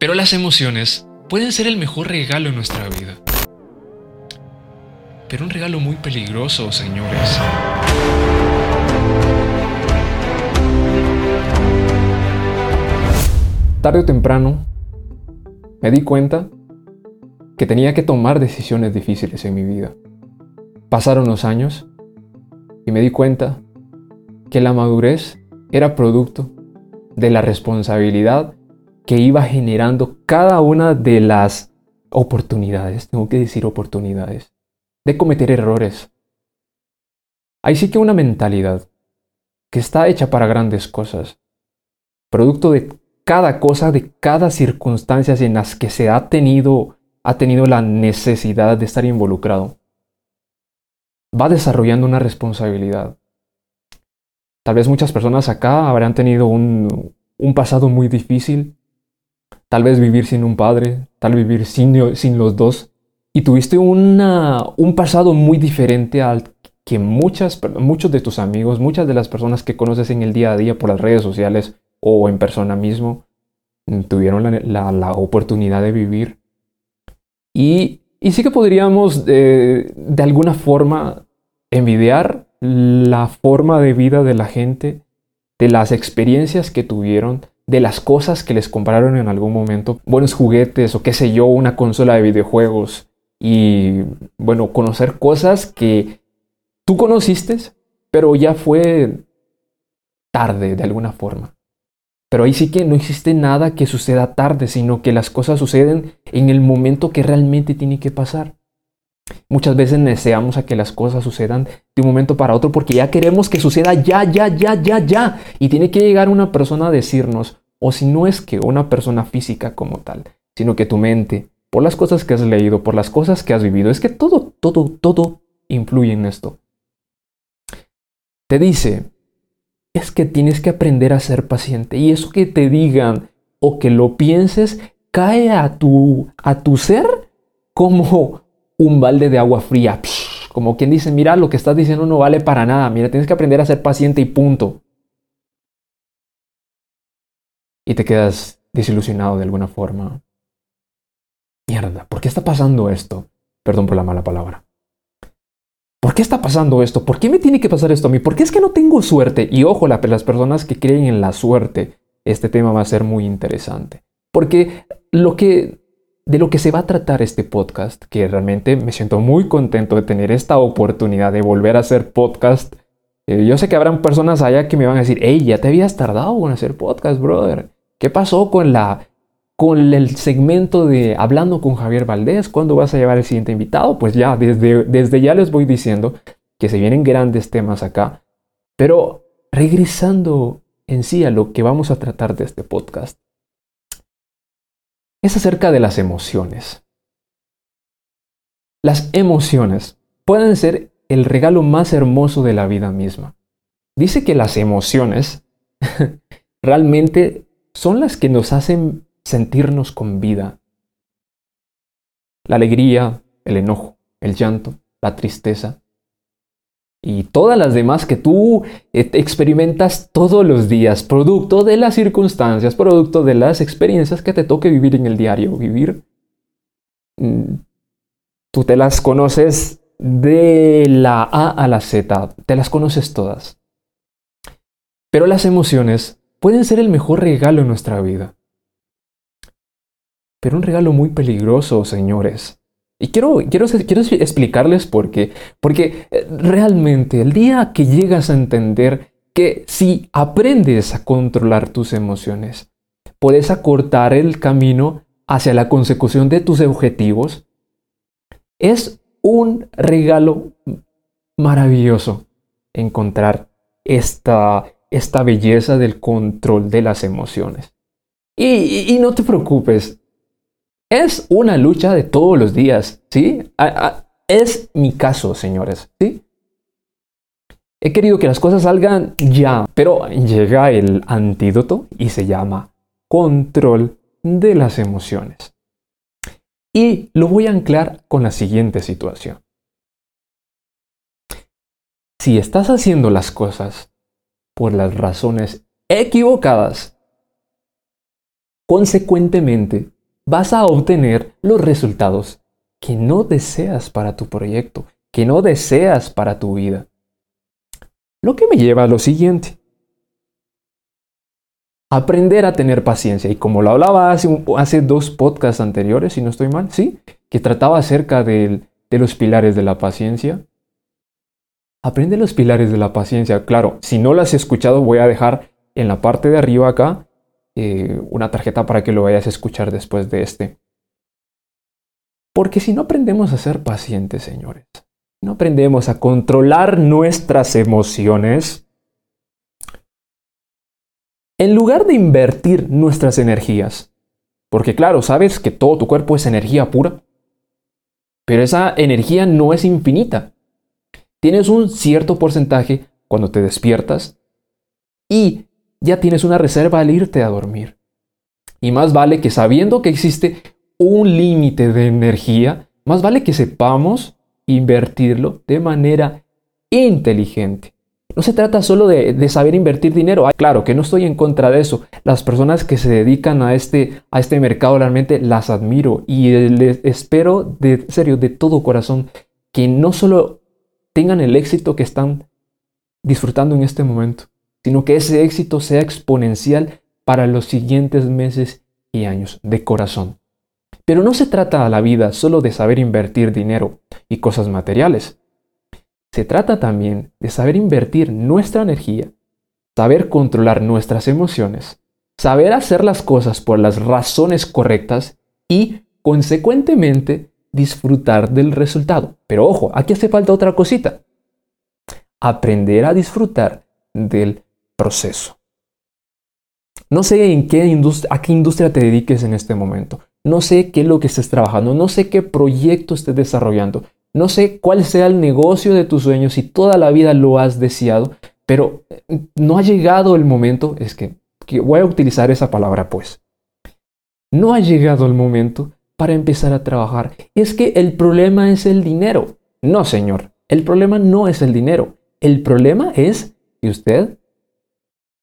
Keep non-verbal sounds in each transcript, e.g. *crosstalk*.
Pero las emociones pueden ser el mejor regalo en nuestra vida. Pero un regalo muy peligroso, señores. Tarde o temprano me di cuenta que tenía que tomar decisiones difíciles en mi vida. Pasaron los años y me di cuenta que la madurez era producto de la responsabilidad que iba generando cada una de las oportunidades, tengo que decir oportunidades, de cometer errores. Hay sí que una mentalidad que está hecha para grandes cosas, producto de cada cosa, de cada circunstancia en las que se ha tenido, ha tenido la necesidad de estar involucrado. Va desarrollando una responsabilidad. Tal vez muchas personas acá habrán tenido un, un pasado muy difícil, tal vez vivir sin un padre, tal vivir sin, sin los dos, y tuviste una, un pasado muy diferente al que muchas, muchos de tus amigos, muchas de las personas que conoces en el día a día por las redes sociales o en persona mismo, mm, tuvieron la, la, oportunidad de vivir. Y, y sí que podríamos eh, de alguna forma envidiar la forma de vida de la gente, de las experiencias que tuvieron, de las cosas que les compraron en algún momento, buenos juguetes o qué sé yo, una consola de videojuegos y bueno, conocer cosas que tú conociste, pero ya fue tarde de alguna forma. Pero ahí sí que no existe nada que suceda tarde, sino que las cosas suceden en el momento que realmente tiene que pasar. Muchas veces deseamos a que las cosas sucedan de un momento para otro porque ya queremos que suceda ya, ya, ya, ya, ya. Y tiene que llegar una persona a decirnos, o si no es que una persona física como tal, sino que tu mente, por las cosas que has leído, por las cosas que has vivido, es que todo, todo, todo influye en esto. Te dice, es que tienes que aprender a ser paciente. Y eso que te digan o que lo pienses cae a tu, a tu ser como un balde de agua fría. Como quien dice, mira, lo que estás diciendo no vale para nada. Mira, tienes que aprender a ser paciente y punto. Y te quedas desilusionado de alguna forma. Mierda, ¿por qué está pasando esto? Perdón por la mala palabra. ¿Por qué está pasando esto? ¿Por qué me tiene que pasar esto a mí? ¿Por qué es que no tengo suerte? Y ojo, las personas que creen en la suerte, este tema va a ser muy interesante. Porque lo que de lo que se va a tratar este podcast, que realmente me siento muy contento de tener esta oportunidad de volver a hacer podcast. Eh, yo sé que habrán personas allá que me van a decir, hey, ya te habías tardado en hacer podcast, brother. ¿Qué pasó con la con el segmento de Hablando con Javier Valdés? ¿Cuándo vas a llevar el siguiente invitado? Pues ya, desde, desde ya les voy diciendo que se vienen grandes temas acá. Pero regresando en sí a lo que vamos a tratar de este podcast es acerca de las emociones. Las emociones pueden ser el regalo más hermoso de la vida misma. Dice que las emociones *laughs* realmente son las que nos hacen sentirnos con vida. La alegría, el enojo, el llanto, la tristeza, y todas las demás que tú eh, experimentas todos los días, producto de las circunstancias, producto de las experiencias que te toque vivir en el diario vivir. Mm, tú te las conoces de la A a la Z, te las conoces todas. Pero las emociones pueden ser el mejor regalo en nuestra vida. Pero un regalo muy peligroso, señores. Y quiero, quiero, quiero explicarles por qué. Porque eh, realmente el día que llegas a entender que si aprendes a controlar tus emociones, puedes acortar el camino hacia la consecución de tus objetivos, es un regalo maravilloso encontrar esta, esta belleza del control de las emociones. y, y no te preocupes, es una lucha de todos los días, ¿sí? es mi caso, señores, ¿sí? He querido que las cosas salgan ya, pero llega el antídoto y se llama control de las emociones. Y lo voy a anclar con la siguiente situación. Si estás haciendo las cosas por las razones equivocadas, Consecuentemente, vas a obtener los resultados que no deseas para tu proyecto, que no deseas para tu vida. Lo que me lleva a lo siguiente. Aprender a tener paciencia. Y como lo hablaba hace, hace dos podcasts anteriores, si no estoy mal, ¿sí? Que trataba acerca de los pilares de la paciencia. Aprende los pilares de la paciencia. Claro, si no lo has escuchado, voy a dejar en la parte de arriba acá eh, una tarjeta para que lo vayas a escuchar después de este. Porque si no aprendemos a ser pacientes, señores, no aprendemos a controlar nuestras emociones, en lugar de invertir nuestras energías, porque claro, sabes que todo tu cuerpo es energía pura, pero esa energía no es infinita. Tienes un cierto porcentaje cuando te despiertas y ya tienes una reserva al irte a dormir. Y más vale que sabiendo que existe un límite de energía, más vale que sepamos invertirlo de manera inteligente. No se trata solo de, saber invertir dinero. Claro que no estoy en contra de eso. Las personas que se dedican a este, a este mercado realmente las admiro y les espero de serio, de todo corazón, que no solo tengan el éxito que están disfrutando en este momento, sino que ese éxito sea exponencial para los siguientes meses y años de corazón. Pero no se trata a la vida solo de saber invertir dinero y cosas materiales. Se trata también de saber invertir nuestra energía, saber controlar nuestras emociones, saber hacer las cosas por las razones correctas y, consecuentemente, disfrutar del resultado. Pero ojo, aquí hace falta otra cosita. Aprender a disfrutar del proceso. No sé en qué a qué industria te dediques en este momento. No sé qué es lo que estés trabajando. No sé qué proyecto estés desarrollando. No sé cuál sea el negocio de tus sueños si toda la vida lo has deseado, pero no ha llegado el momento, es que, que voy a utilizar esa palabra pues. No ha llegado el momento para empezar a trabajar. Es que el problema es el dinero. No, señor. El problema no es el dinero. El problema es que usted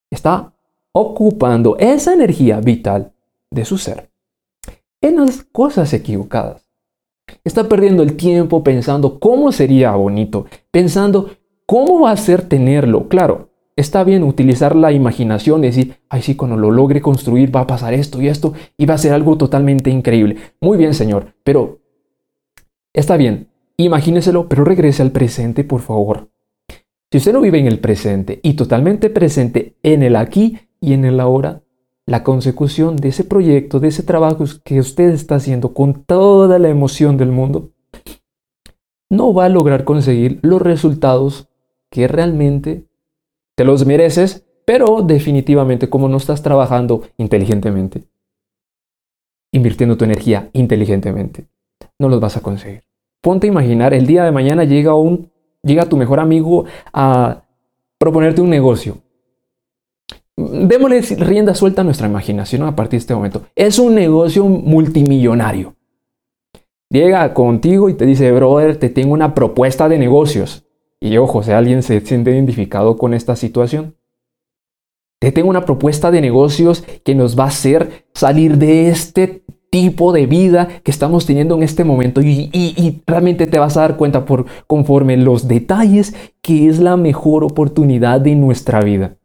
está ocupando esa energía vital de su ser en las cosas equivocadas. Está perdiendo el tiempo pensando cómo sería bonito, pensando cómo va a ser tenerlo. Claro, está bien utilizar la imaginación y decir, ay sí, cuando lo logre construir va a pasar esto y esto y va a ser algo totalmente increíble. Muy bien, señor, pero está bien, imagíneselo, pero regrese al presente, por favor. Si usted no vive en el presente y totalmente presente en el aquí y en el ahora, la consecución de ese proyecto, de ese trabajo que usted está haciendo con toda la emoción del mundo, no va a lograr conseguir los resultados que realmente te los mereces, pero definitivamente como no estás trabajando inteligentemente, invirtiendo tu energía inteligentemente, no los vas a conseguir. Ponte a imaginar, el día de mañana llega un llega tu mejor amigo a proponerte un negocio. Démosle rienda suelta a nuestra imaginación a partir de este momento. Es un negocio multimillonario. Llega contigo y te dice, brother, te tengo una propuesta de negocios. Y ojo, si alguien se siente identificado con esta situación, te tengo una propuesta de negocios que nos va a hacer salir de este tipo de vida que estamos teniendo en este momento y, realmente te vas a dar cuenta por conforme los detalles que es la mejor oportunidad de nuestra vida.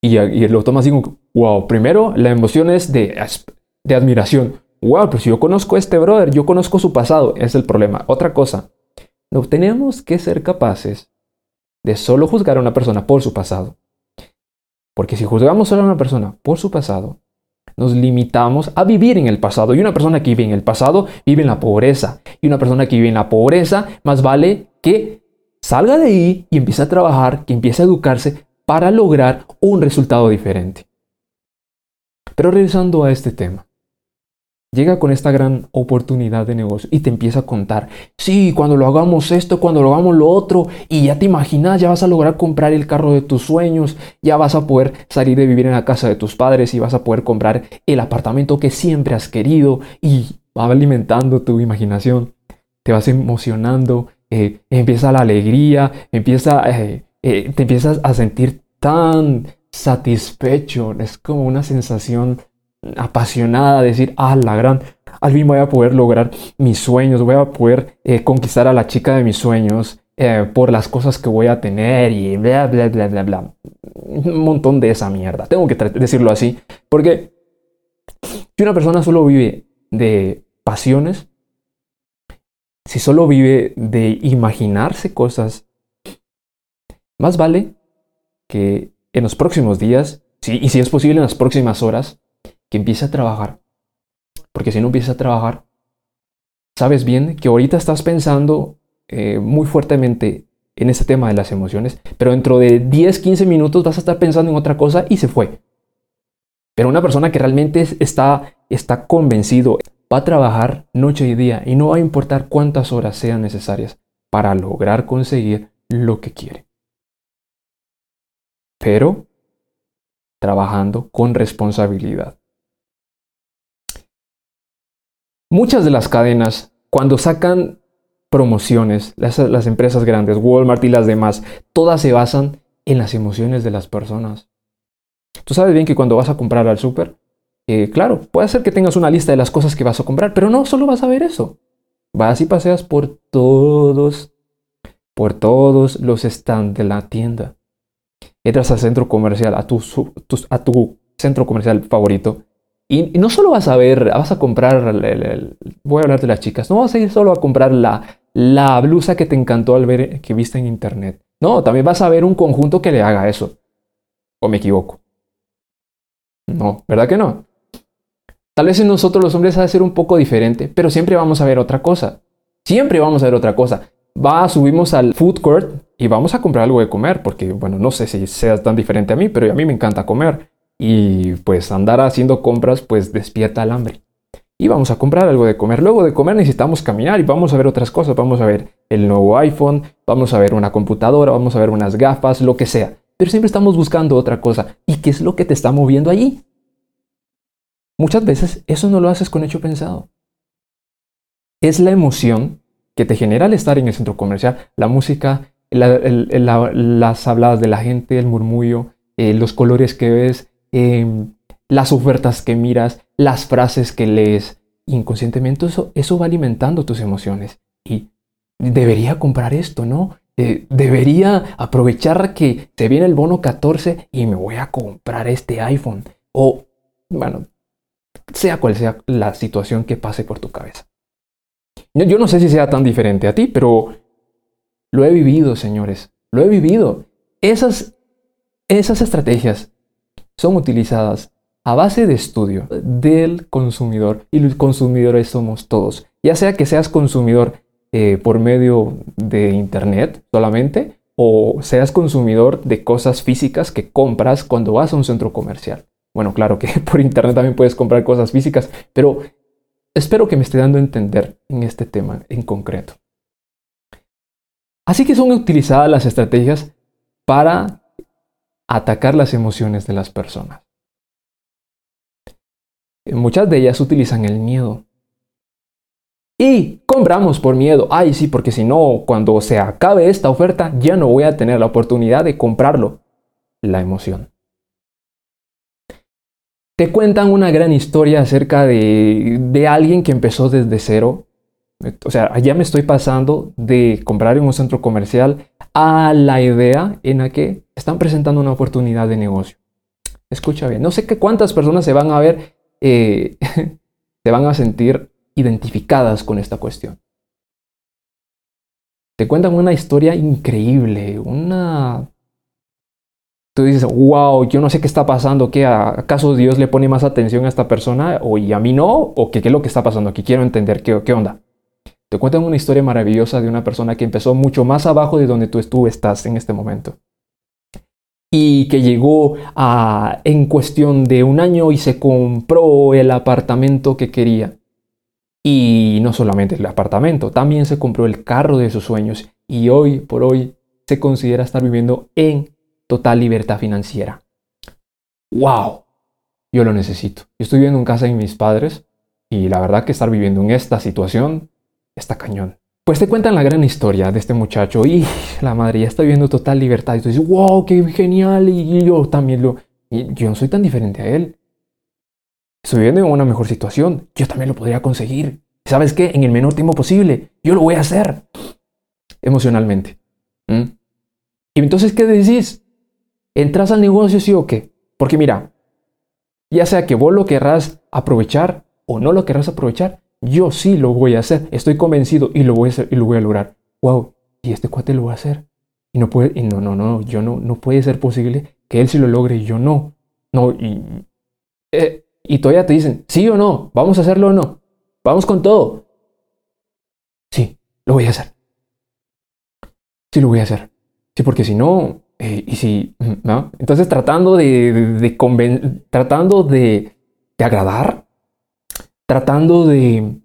Y, y lo tomas así wow, primero la emoción es de, de admiración. Wow, pero si yo conozco a este brother, yo conozco su pasado, es el problema. Otra cosa, no tenemos que ser capaces de solo juzgar a una persona por su pasado. Porque si juzgamos solo a una persona por su pasado, nos limitamos a vivir en el pasado. Y una persona que vive en el pasado vive en la pobreza. Y una persona que vive en la pobreza, más vale que salga de ahí y empiece a trabajar, que empiece a educarse para lograr un resultado diferente. Pero regresando a este tema, llega con esta gran oportunidad de negocio y te empieza a contar, sí, cuando lo hagamos esto, cuando lo hagamos lo otro, y ya te imaginas, ya vas a lograr comprar el carro de tus sueños, ya vas a poder salir de vivir en la casa de tus padres y vas a poder comprar el apartamento que siempre has querido y va alimentando tu imaginación, te vas emocionando, eh, empieza la alegría, empieza, eh, eh, te empiezas a sentir tan satisfecho, es como una sensación apasionada, decir, ah, la gran, al fin voy a poder lograr mis sueños, voy a poder eh, conquistar a la chica de mis sueños eh, por las cosas que voy a tener y bla, bla, bla, bla, bla. Un montón de esa mierda. Tengo que decirlo así, porque si una persona solo vive de pasiones, si solo vive de imaginarse cosas, más vale que en los próximos días, y si es posible en las próximas horas, que empiece a trabajar. Porque si no empieza a trabajar, sabes bien que ahorita estás pensando eh, muy fuertemente en ese tema de las emociones, pero dentro de 10, 15 minutos vas a estar pensando en otra cosa y se fue. Pero una persona que realmente está, está convencido va a trabajar noche y día y no va a importar cuántas horas sean necesarias para lograr conseguir lo que quiere. Pero trabajando con responsabilidad. Muchas de las cadenas, cuando sacan promociones, las, empresas grandes, Walmart y las demás, todas se basan en las emociones de las personas. Tú sabes bien que cuando vas a comprar al súper, eh, claro, puede ser que tengas una lista de las cosas que vas a comprar, pero no solo vas a ver eso. Vas y paseas por todos, por todos los stands de la tienda. Entras al centro comercial, a tu, a tu centro comercial favorito, y, no solo vas a ver, vas a comprar, voy a hablar de las chicas, no vas a ir solo a comprar la, blusa que te encantó al ver que viste en internet. No, también vas a ver un conjunto que le haga eso. ¿O me equivoco? No, ¿verdad que no? Tal vez en nosotros los hombres ha de ser un poco diferente, pero siempre vamos a ver otra cosa. Siempre vamos a ver otra cosa. Va, subimos al food court y vamos a comprar algo de comer, porque, bueno, no sé si sea tan diferente a mí, pero a mí me encanta comer y pues andar haciendo compras pues despierta el hambre. Y vamos a comprar algo de comer. Luego de comer necesitamos caminar y vamos a ver otras cosas. Vamos a ver el nuevo iPhone, vamos a ver una computadora, vamos a ver unas gafas, lo que sea. Pero siempre estamos buscando otra cosa. ¿Y qué es lo que te está moviendo allí? Muchas veces eso no lo haces con hecho pensado. Es la emoción que te genera al estar en el centro comercial, la música, las habladas de la gente, el murmullo, eh, los colores que ves, Em, las ofertas que miras, las frases que lees. Inconscientemente eso, eso va alimentando tus emociones. Y debería comprar esto, ¿no? Eh, debería aprovechar que se viene el bono 14 y me voy a comprar este iPhone. O, bueno, sea cual sea la situación que pase por tu cabeza. Yo, yo no sé si sea tan diferente a ti, pero lo he vivido, señores. Lo he vivido. Esas, esas estrategias son utilizadas a base de estudio del consumidor y los consumidores somos todos. Ya sea que seas consumidor eh, por medio de Internet solamente o seas consumidor de cosas físicas que compras cuando vas a un centro comercial. Bueno, claro que *laughs* por Internet también puedes comprar cosas físicas, pero espero que me esté dando a entender en este tema en concreto. Así que son utilizadas las estrategias para atacar las emociones de las personas. Muchas de ellas utilizan el miedo. Y compramos por miedo. Ay, sí, porque si no, cuando se acabe esta oferta, ya no voy a tener la oportunidad de comprarlo. La emoción. Te cuentan una gran historia acerca de, de alguien que empezó desde cero. O sea, ya me estoy pasando de comprar en un centro comercial a la idea en la que están presentando una oportunidad de negocio. Escucha bien, no sé qué cuántas personas se van a ver, eh, *laughs* se van a sentir identificadas con esta cuestión. Te cuentan una historia increíble, una... Tú dices, wow, yo no sé qué está pasando, ¿qué acaso Dios le pone más atención a esta persona o y a mí no? ¿O qué, qué es lo que está pasando aquí? Quiero entender qué, qué onda. Te cuentan una historia maravillosa de una persona que empezó mucho más abajo de donde tú, tú estás en este momento. Y que llegó a, en cuestión de un año y se compró el apartamento que quería. Y no solamente el apartamento, también se compró el carro de sus sueños. Y hoy por hoy se considera estar viviendo en total libertad financiera. ¡Wow! Yo lo necesito. Yo estoy viviendo en casa de mis padres y la verdad que estar viviendo en esta situación está cañón. Pues te cuentan la gran historia de este muchacho y la madre ya está viviendo total libertad. Y tú dices, wow, qué genial. Y yo también lo. Yo no soy tan diferente a él. estoy viviendo en una mejor situación, yo también lo podría conseguir. ¿Sabes qué? En el menor tiempo posible, yo lo voy a hacer emocionalmente. Y entonces, ¿qué decís? ¿Entras al negocio sí o qué? Porque mira, ya sea que vos lo querrás aprovechar o no lo querrás aprovechar, yo sí lo voy a hacer. Estoy convencido y lo voy a hacer y lo voy a lograr. Wow, y este cuate lo va a hacer. Y no puede, y no, no, no, yo no, no puede ser posible que él sí lo logre y yo no. No, y, eh, y todavía te dicen, sí o no, vamos a hacerlo o no, vamos con todo. Sí, lo voy a hacer. Sí, lo voy a hacer. Sí, porque si no, eh, y si, ¿no? Entonces tratando de, de, tratando de, de, agradar, tratando de,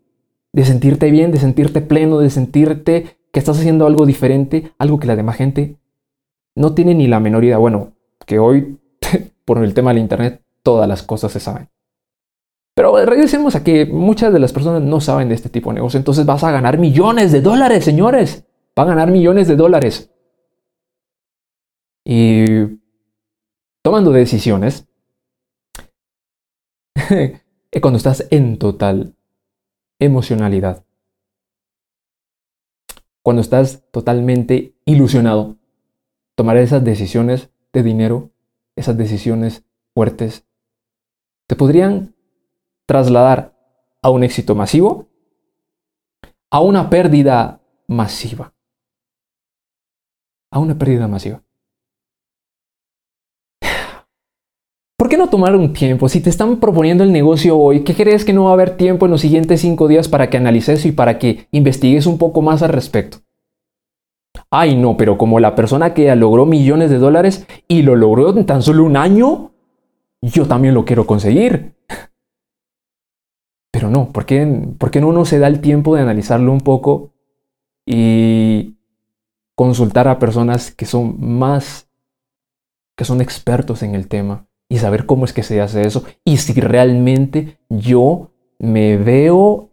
de sentirte bien, de sentirte pleno, de sentirte que estás haciendo algo diferente, algo que la demás gente no tiene ni la menor idea. Bueno, que hoy, *laughs* por el tema del Internet, todas las cosas se saben. Pero regresemos a que muchas de las personas no saben de este tipo de negocio. Entonces vas a ganar millones de dólares, señores. Va a ganar millones de dólares. Y tomando decisiones, *laughs* cuando estás en total emocionalidad, cuando estás totalmente ilusionado, tomar esas decisiones de dinero, esas decisiones fuertes, te podrían trasladar a un éxito masivo, a una pérdida masiva. A una pérdida masiva. ¿Por qué no tomar un tiempo? Si te están proponiendo el negocio hoy, ¿qué crees que no va a haber tiempo en los siguientes cinco días para que analices y para que investigues un poco más al respecto? Ay, no, pero como la persona que logró millones de dólares y lo logró en tan solo un año, yo también lo quiero conseguir. *laughs* Pero no, ¿por qué, ¿por qué no uno se da el tiempo de analizarlo un poco y consultar a personas que son más, que son expertos en el tema? Y saber cómo es que se hace eso y si realmente yo me veo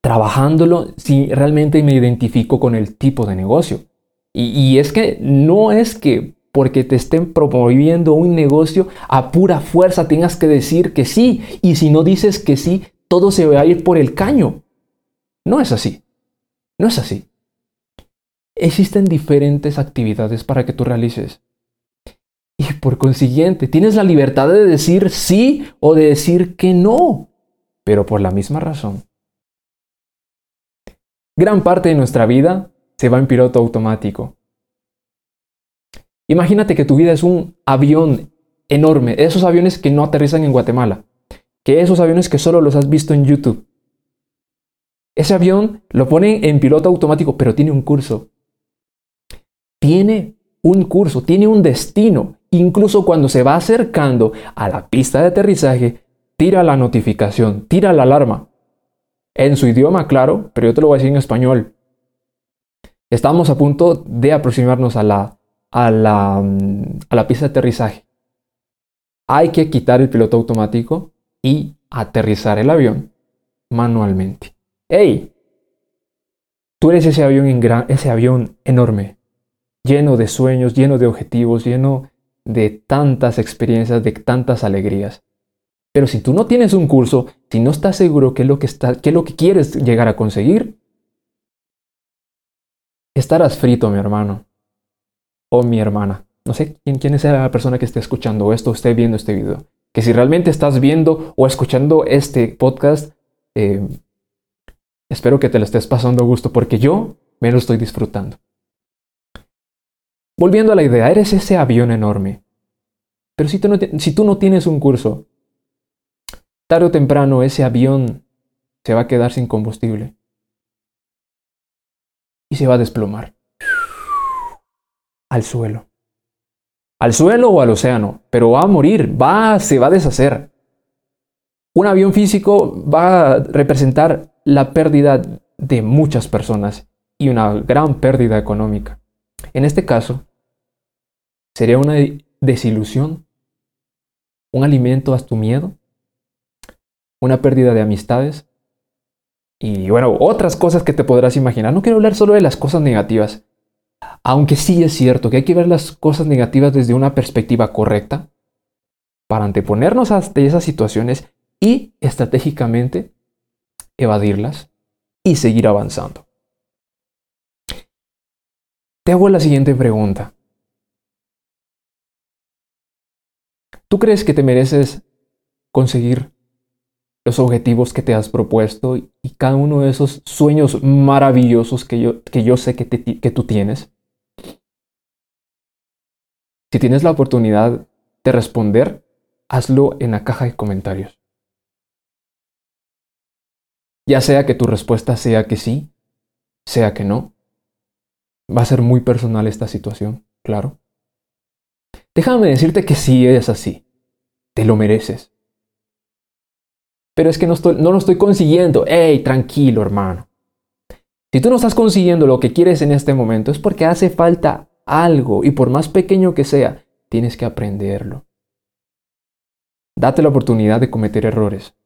trabajándolo, si realmente me identifico con el tipo de negocio. Y, es que no es que porque te estén promoviendo un negocio a pura fuerza tengas que decir que sí y si no dices que sí, todo se va a ir por el caño. No es así. No es así. Existen diferentes actividades para que tú realices. Y por consiguiente, tienes la libertad de decir sí o de decir que no, pero por la misma razón. Gran parte de nuestra vida se va en piloto automático. Imagínate que tu vida es un avión enorme, esos aviones que no aterrizan en Guatemala, que esos aviones que solo los has visto en YouTube. Ese avión lo ponen en piloto automático, pero tiene un curso. Tiene un curso, tiene un destino. Incluso cuando se va acercando a la pista de aterrizaje, tira la notificación, tira la alarma. En su idioma, claro, pero yo te lo voy a decir en español. Estamos a punto de aproximarnos a la, a la, mm, a la pista de aterrizaje. Hay que quitar el piloto automático y aterrizar el avión manualmente. ¡Hey! Tú eres ese avión, en ese avión enorme, lleno de sueños, lleno de objetivos, lleno de tantas experiencias, de tantas alegrías. Pero si tú no tienes un curso, si no estás seguro qué es lo que, está, qué es lo que quieres llegar a conseguir, estarás frito, mi hermano o mi hermana. No sé quién, es la persona que esté escuchando esto esté viendo este video. Que si realmente estás viendo o escuchando este podcast, eh, espero que te lo estés pasando a gusto porque yo me lo estoy disfrutando. Volviendo a la idea, eres ese avión enorme. Pero si tú, no tienes un curso, tarde o temprano ese avión se va a quedar sin combustible. Y se va a desplomar. Al suelo. Al suelo o al océano. Pero va a morir, va, se va a deshacer. Un avión físico va a representar la pérdida de muchas personas y una gran pérdida económica. En este caso, ¿Sería una desilusión? ¿Un alimento a tu miedo? ¿Una pérdida de amistades? Y bueno, otras cosas que te podrás imaginar. No quiero hablar solo de las cosas negativas. Aunque sí es cierto que hay que ver las cosas negativas desde una perspectiva correcta. Para anteponernos a esas situaciones, y estratégicamente evadirlas y seguir avanzando. Te hago la siguiente pregunta. ¿Tú crees que te mereces conseguir los objetivos que te has propuesto y cada uno de esos sueños maravillosos que yo, que yo sé que, que tú tienes? Si tienes la oportunidad de responder, hazlo en la caja de comentarios. Ya sea que tu respuesta sea que sí, sea que no. Va a ser muy personal esta situación, claro. Déjame decirte que sí es así. Te lo mereces. Pero es que no, no lo estoy consiguiendo. ¡Ey, tranquilo, hermano! Si tú no estás consiguiendo lo que quieres en este momento, es porque hace falta algo, y por más pequeño que sea, tienes que aprenderlo. Date la oportunidad de cometer errores.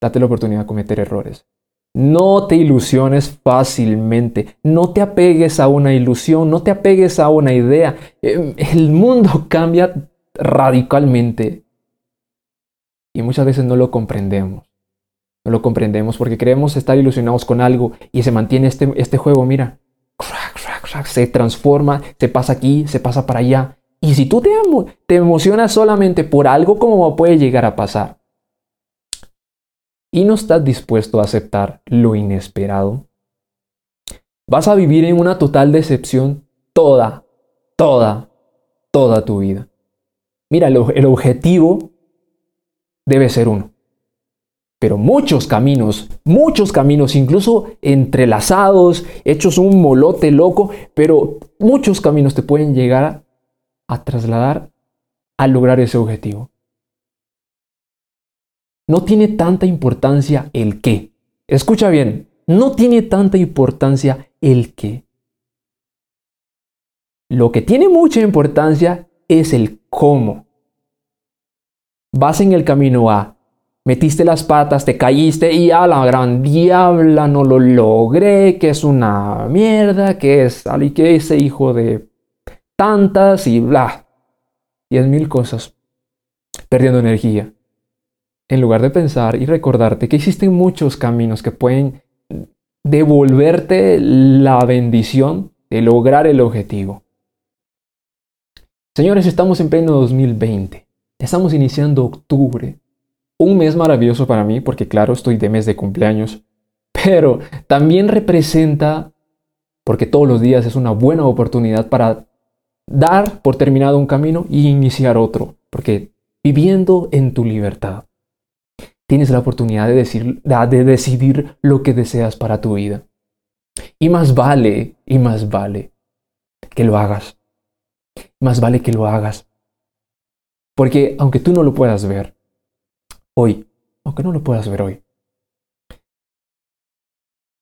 Date la oportunidad de cometer errores. No te ilusiones fácilmente, no te apegues a una ilusión, no te apegues a una idea. Em, el mundo *laughs* cambia radicalmente y muchas veces no lo comprendemos. No lo comprendemos porque creemos estar ilusionados con algo y se mantiene este, este juego, mira, se transforma, se pasa aquí, se pasa para allá. Y si tú te, te emocionas solamente por algo, ¿cómo puede llegar a pasar? Y no estás dispuesto a aceptar lo inesperado, vas a vivir en una total decepción toda, toda, toda tu vida. Mira, el objetivo debe ser uno. Pero muchos caminos, muchos caminos, incluso entrelazados, hechos un molote loco, pero muchos caminos te pueden llegar a trasladar a lograr ese objetivo. No tiene tanta importancia el qué. Escucha bien, no tiene tanta importancia el qué. Lo que tiene mucha importancia es el cómo. Vas en el camino A, metiste las patas, te caíste y a la gran diabla no lo logré, que es una mierda, que es que ese hijo de tantas y bla. Diez mil cosas. Perdiendo energía. En lugar de pensar y recordarte que existen muchos caminos que pueden devolverte la bendición de lograr el objetivo. Señores, estamos en pleno 2020. Estamos iniciando octubre. Un mes maravilloso para mí porque claro, estoy de mes de cumpleaños. Pero también representa, porque todos los días es una buena oportunidad para dar por terminado un camino y iniciar otro, porque viviendo en tu libertad, tienes la oportunidad de, decir, de decidir lo que deseas para tu vida. Y más vale, y más vale que lo hagas. Más vale que lo hagas. Porque aunque tú no lo puedas ver hoy, aunque no lo puedas ver hoy,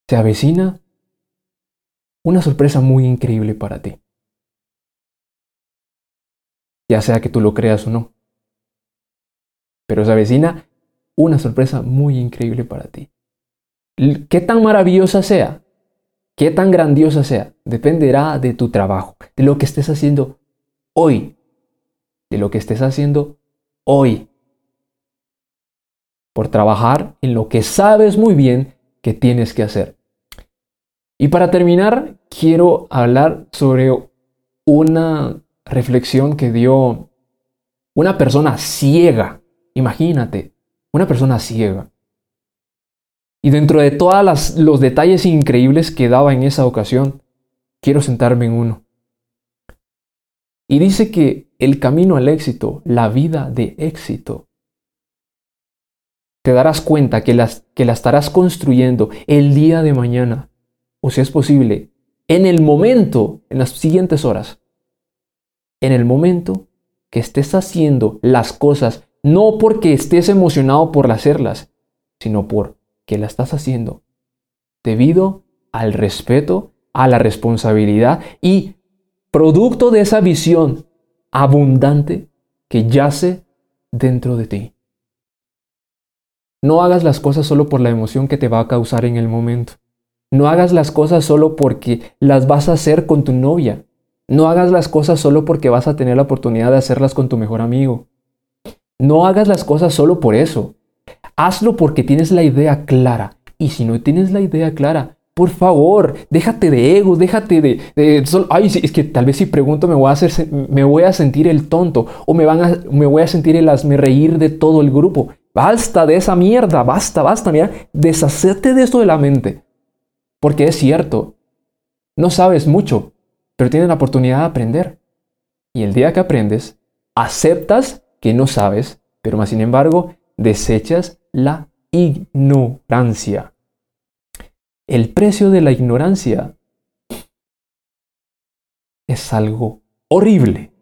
se avecina una sorpresa muy increíble para ti ya sea que tú lo creas o no. Pero se avecina una sorpresa muy increíble para ti. Qué tan maravillosa sea, qué tan grandiosa sea, dependerá de tu trabajo, de lo que estés haciendo hoy, de lo que estés haciendo hoy. Por trabajar en lo que sabes muy bien que tienes que hacer. Y para terminar, quiero hablar sobre una reflexión que dio una persona ciega. Imagínate, una persona ciega. Y dentro de todos los detalles increíbles que daba en esa ocasión, quiero sentarme en uno. Y dice que el camino al éxito, la vida de éxito, te darás cuenta que, las, que la estarás construyendo el día de mañana, o si es posible, en el momento, en las siguientes horas en el momento que estés haciendo las cosas, no porque estés emocionado por hacerlas, sino porque las estás haciendo debido al respeto, a la responsabilidad y producto de esa visión abundante que yace dentro de ti. No hagas las cosas solo por la emoción que te va a causar en el momento. No hagas las cosas solo porque las vas a hacer con tu novia. No hagas las cosas solo porque vas a tener la oportunidad de hacerlas con tu mejor amigo. No hagas las cosas solo por eso, Hazlo porque tienes la idea clara. Y si no tienes la idea clara, por favor, déjate de ego, déjate de... ay, es que tal vez si pregunto me voy a, hacer, me voy a sentir el tonto o me, van a, me voy a sentir el hazme reír de todo el grupo. Basta de esa mierda, basta, basta, mira, deshacerte de esto de la mente. Porque es cierto, no sabes mucho, pero tienes la oportunidad de aprender. Y el día que aprendes, aceptas que no sabes, pero más sin embargo, desechas la ignorancia. El precio de la ignorancia es algo horrible,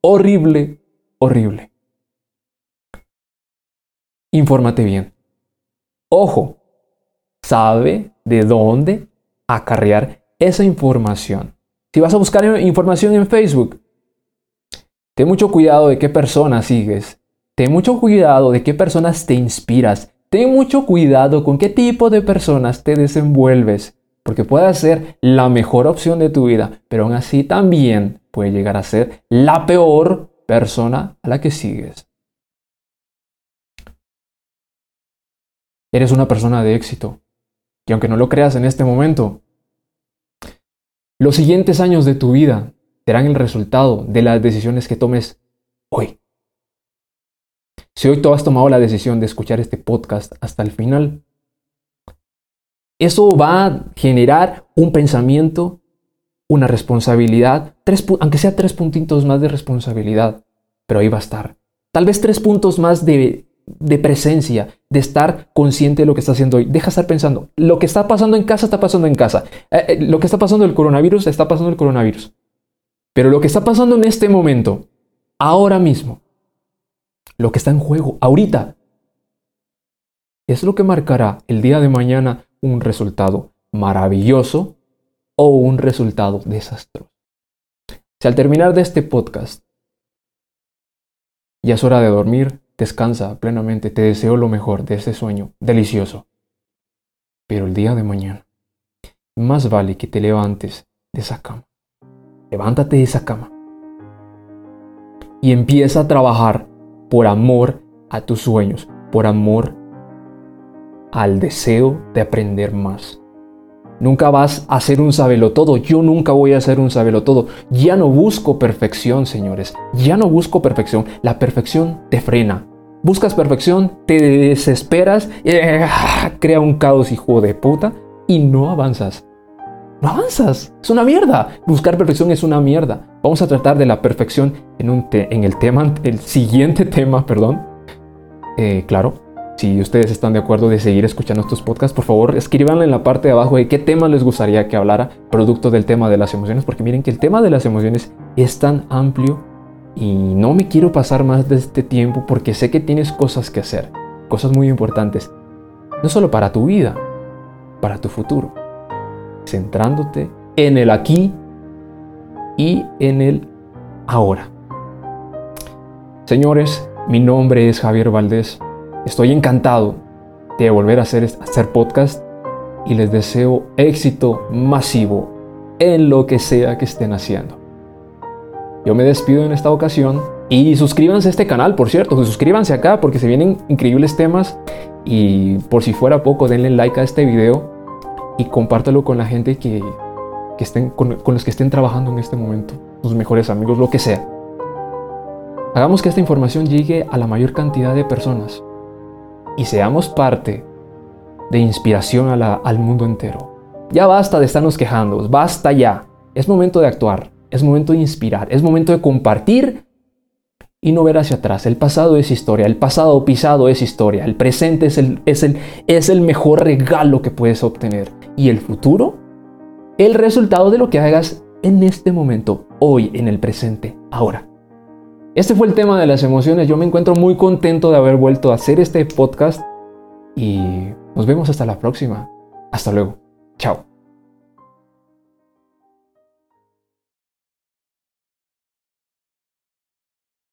horrible, horrible. Infórmate bien. Ojo, sabe de dónde acarrear esa información. Si vas a buscar información en Facebook, ten mucho cuidado de qué personas sigues. Ten mucho cuidado de qué personas te inspiras. Ten mucho cuidado con qué tipo de personas te desenvuelves, porque puede ser la mejor opción de tu vida, pero aún así también puede llegar a ser la peor persona a la que sigues. Eres una persona de éxito, y aunque no lo creas en este momento, los siguientes años de tu vida serán el resultado de las decisiones que tomes hoy. Si hoy tú has tomado la decisión de escuchar este podcast hasta el final, eso va a generar un pensamiento, una responsabilidad, aunque sea tres puntitos más de responsabilidad, pero ahí va a estar. Tal vez tres puntos más de, presencia, de estar consciente de lo que está haciendo hoy. Deja estar pensando, lo que está pasando en casa está pasando en casa. Eh, eh, lo que está pasando el coronavirus está pasando el coronavirus. Pero lo que está pasando en este momento, ahora mismo, lo que está en juego ahorita. Es lo que marcará el día de mañana un resultado maravilloso o un resultado desastroso. Si al terminar de este podcast ya es hora de dormir, descansa plenamente, te deseo lo mejor de ese sueño delicioso. Pero el día de mañana, más vale que te levantes de esa cama. Levántate de esa cama y empieza a trabajar por amor a tus sueños, por amor al deseo de aprender más. Nunca vas a ser un todo. Yo nunca voy a ser un todo. Ya no busco perfección, señores. Ya no busco perfección. La perfección te frena. Buscas perfección, te desesperas, eh, crea un caos hijo de puta y no avanzas. No avanzas. Es una mierda. Buscar perfección es una mierda. Vamos a tratar de la perfección en, un en el tema, el siguiente *laughs* tema, perdón. Eh, claro, si ustedes están de acuerdo de seguir escuchando estos podcasts, por favor escríbanle en la parte de abajo de qué tema les gustaría que hablara, producto del tema de las emociones, porque miren que el tema de las emociones es tan amplio y no me quiero pasar más de este tiempo porque sé que tienes cosas que hacer, cosas muy importantes, no solo para tu vida, para tu futuro, centrándote en el aquí y en el ahora. Señores, mi nombre es Javier Valdés. Estoy encantado de volver a hacer, hacer podcast y les deseo éxito masivo en lo que sea que estén haciendo. Yo me despido en esta ocasión y suscríbanse a este canal, por cierto, suscríbanse acá porque se vienen increíbles temas y por si fuera poco denle like a este video y compártelo con la gente que, que estén, con, los que estén trabajando en este momento, sus mejores amigos, lo que sea. Hagamos que esta información llegue a la mayor cantidad de personas y seamos parte de inspiración al mundo entero. Ya basta de estarnos quejando, basta ya. Es momento de actuar, es momento de inspirar, es momento de compartir y no ver hacia atrás. El pasado es historia, el pasado pisado es historia, el presente es el, es el, es el mejor regalo que puedes obtener y el futuro el resultado de lo que hagas en este momento, hoy, en el presente, ahora. Este fue el tema de las emociones. Yo me encuentro muy contento de haber vuelto a hacer este podcast y nos vemos hasta la próxima. Hasta luego. Chao.